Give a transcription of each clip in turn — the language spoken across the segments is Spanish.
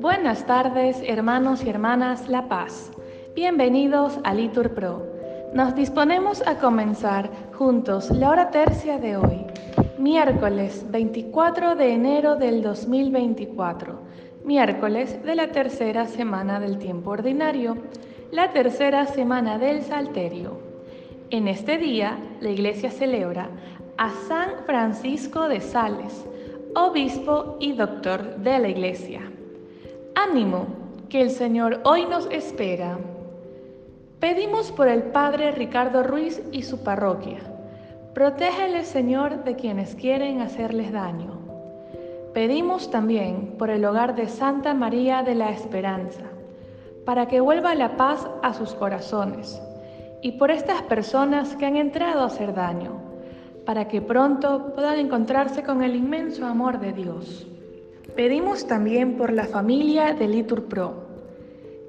Buenas tardes, hermanos y hermanas La Paz. Bienvenidos a Litur Pro. Nos disponemos a comenzar juntos la hora tercia de hoy, miércoles 24 de enero del 2024, miércoles de la tercera semana del tiempo ordinario, la tercera semana del Salterio. En este día, la Iglesia celebra a San Francisco de Sales, obispo y doctor de la Iglesia. Ánimo, que el Señor hoy nos espera. Pedimos por el Padre Ricardo Ruiz y su parroquia. Protégele, Señor, de quienes quieren hacerles daño. Pedimos también por el hogar de Santa María de la Esperanza, para que vuelva la paz a sus corazones, y por estas personas que han entrado a hacer daño, para que pronto puedan encontrarse con el inmenso amor de Dios. Pedimos también por la familia de Litur Pro,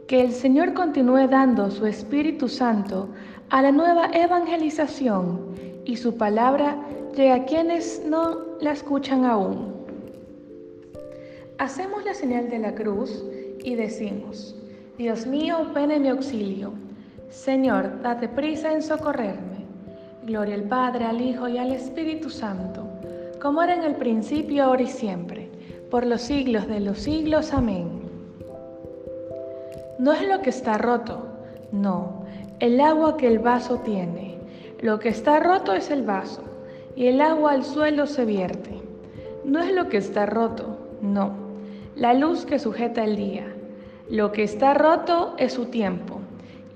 que el Señor continúe dando su Espíritu Santo a la nueva evangelización y su palabra llegue a quienes no la escuchan aún. Hacemos la señal de la cruz y decimos, Dios mío, ven en mi auxilio. Señor, date prisa en socorrerme. Gloria al Padre, al Hijo y al Espíritu Santo, como era en el principio, ahora y siempre por los siglos de los siglos. Amén. No es lo que está roto, no, el agua que el vaso tiene. Lo que está roto es el vaso, y el agua al suelo se vierte. No es lo que está roto, no, la luz que sujeta el día. Lo que está roto es su tiempo,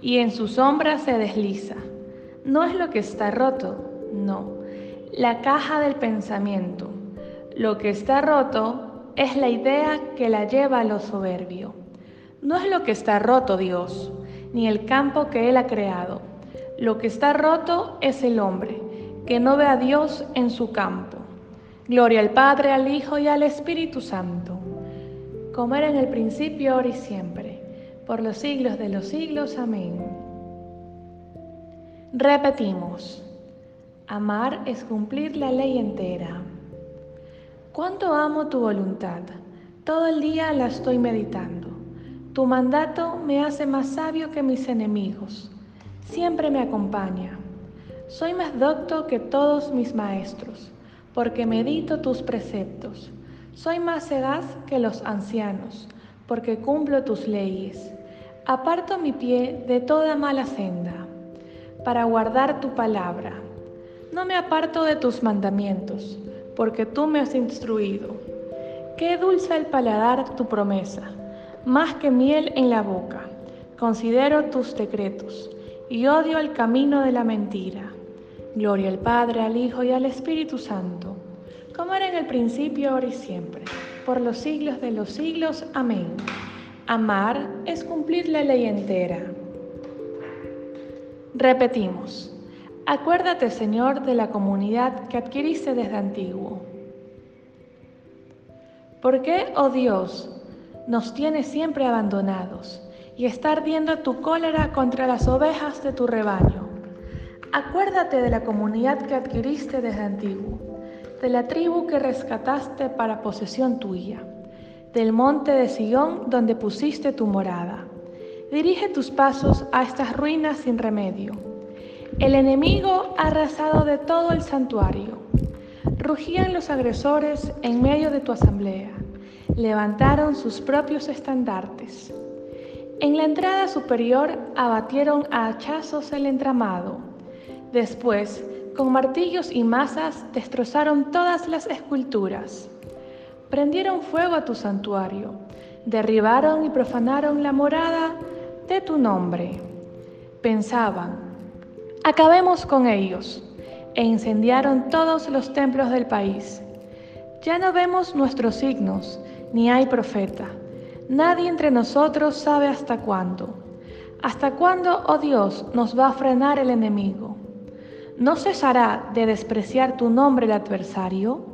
y en su sombra se desliza. No es lo que está roto, no, la caja del pensamiento. Lo que está roto es la idea que la lleva a lo soberbio. No es lo que está roto Dios, ni el campo que Él ha creado. Lo que está roto es el hombre, que no ve a Dios en su campo. Gloria al Padre, al Hijo y al Espíritu Santo, como era en el principio, ahora y siempre, por los siglos de los siglos. Amén. Repetimos, amar es cumplir la ley entera. Cuánto amo tu voluntad. Todo el día la estoy meditando. Tu mandato me hace más sabio que mis enemigos. Siempre me acompaña. Soy más docto que todos mis maestros, porque medito tus preceptos. Soy más sedaz que los ancianos, porque cumplo tus leyes. Aparto mi pie de toda mala senda, para guardar tu palabra. No me aparto de tus mandamientos porque tú me has instruido. Qué dulce el paladar tu promesa, más que miel en la boca. Considero tus decretos y odio el camino de la mentira. Gloria al Padre, al Hijo y al Espíritu Santo, como era en el principio, ahora y siempre, por los siglos de los siglos. Amén. Amar es cumplir la ley entera. Repetimos. Acuérdate, Señor, de la comunidad que adquiriste desde antiguo. ¿Por qué, oh Dios, nos tienes siempre abandonados y está ardiendo tu cólera contra las ovejas de tu rebaño? Acuérdate de la comunidad que adquiriste desde antiguo, de la tribu que rescataste para posesión tuya, del monte de Sion donde pusiste tu morada. Dirige tus pasos a estas ruinas sin remedio el enemigo ha arrasado de todo el santuario. Rugían los agresores en medio de tu asamblea. Levantaron sus propios estandartes. En la entrada superior abatieron a hachazos el entramado. Después, con martillos y masas, destrozaron todas las esculturas. Prendieron fuego a tu santuario. Derribaron y profanaron la morada de tu nombre. Pensaban, Acabemos con ellos. E incendiaron todos los templos del país. Ya no vemos nuestros signos, ni hay profeta. Nadie entre nosotros sabe hasta cuándo. ¿Hasta cuándo, oh Dios, nos va a frenar el enemigo? ¿No cesará de despreciar tu nombre el adversario?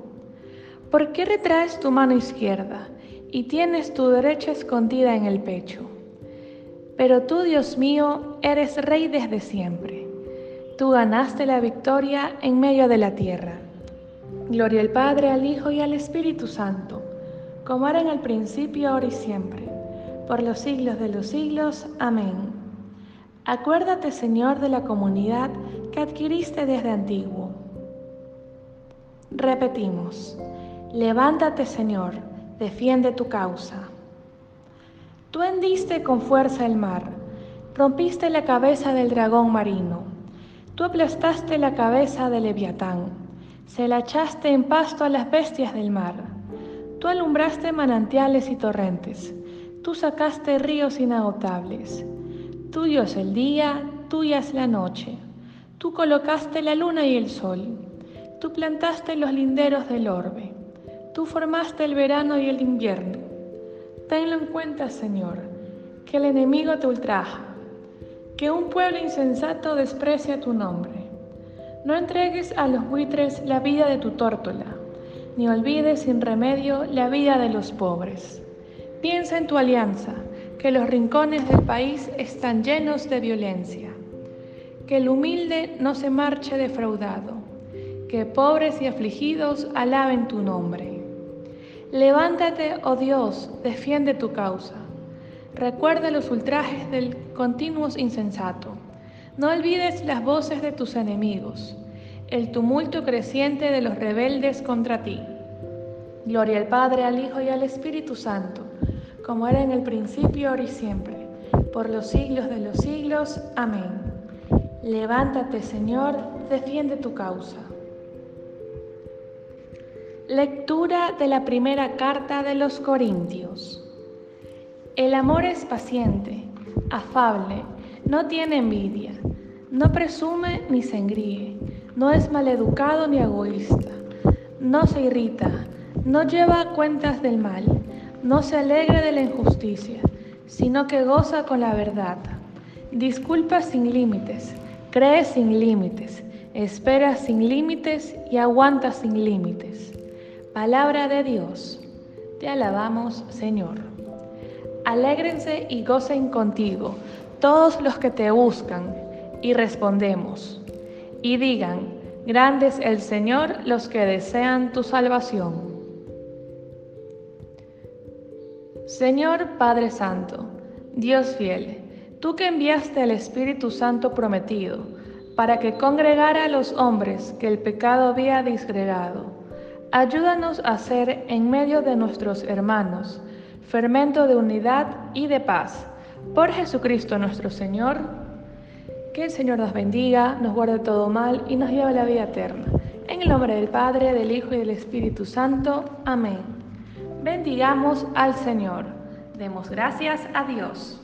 ¿Por qué retraes tu mano izquierda y tienes tu derecha escondida en el pecho? Pero tú, Dios mío, eres rey desde siempre. Tú ganaste la victoria en medio de la tierra. Gloria al Padre, al Hijo y al Espíritu Santo, como era en el principio, ahora y siempre, por los siglos de los siglos. Amén. Acuérdate, Señor, de la comunidad que adquiriste desde antiguo. Repetimos, levántate, Señor, defiende tu causa. Tú hendiste con fuerza el mar, rompiste la cabeza del dragón marino, tú aplastaste la cabeza del leviatán, se la echaste en pasto a las bestias del mar, tú alumbraste manantiales y torrentes, tú sacaste ríos inagotables, tuyo es el día, tuya es la noche, tú colocaste la luna y el sol, tú plantaste los linderos del orbe, tú formaste el verano y el invierno, Tenlo en cuenta, Señor, que el enemigo te ultraja, que un pueblo insensato desprecia tu nombre. No entregues a los buitres la vida de tu tórtola, ni olvides sin remedio la vida de los pobres. Piensa en tu alianza, que los rincones del país están llenos de violencia. Que el humilde no se marche defraudado, que pobres y afligidos alaben tu nombre. Levántate, oh Dios, defiende tu causa. Recuerda los ultrajes del continuo insensato. No olvides las voces de tus enemigos, el tumulto creciente de los rebeldes contra ti. Gloria al Padre, al Hijo y al Espíritu Santo, como era en el principio, ahora y siempre, por los siglos de los siglos. Amén. Levántate, Señor, defiende tu causa. Lectura de la primera carta de los Corintios. El amor es paciente, afable, no tiene envidia, no presume ni se engríe, no es maleducado ni egoísta, no se irrita, no lleva cuentas del mal, no se alegra de la injusticia, sino que goza con la verdad. Disculpa sin límites, cree sin límites, espera sin límites y aguanta sin límites. Palabra de Dios, te alabamos Señor. Alégrense y gocen contigo todos los que te buscan, y respondemos, y digan, grande es el Señor los que desean tu salvación. Señor Padre Santo, Dios fiel, tú que enviaste al Espíritu Santo prometido, para que congregara a los hombres que el pecado había disgregado Ayúdanos a ser en medio de nuestros hermanos, fermento de unidad y de paz. Por Jesucristo nuestro Señor, que el Señor nos bendiga, nos guarde todo mal y nos lleve a la vida eterna. En el nombre del Padre, del Hijo y del Espíritu Santo. Amén. Bendigamos al Señor. Demos gracias a Dios.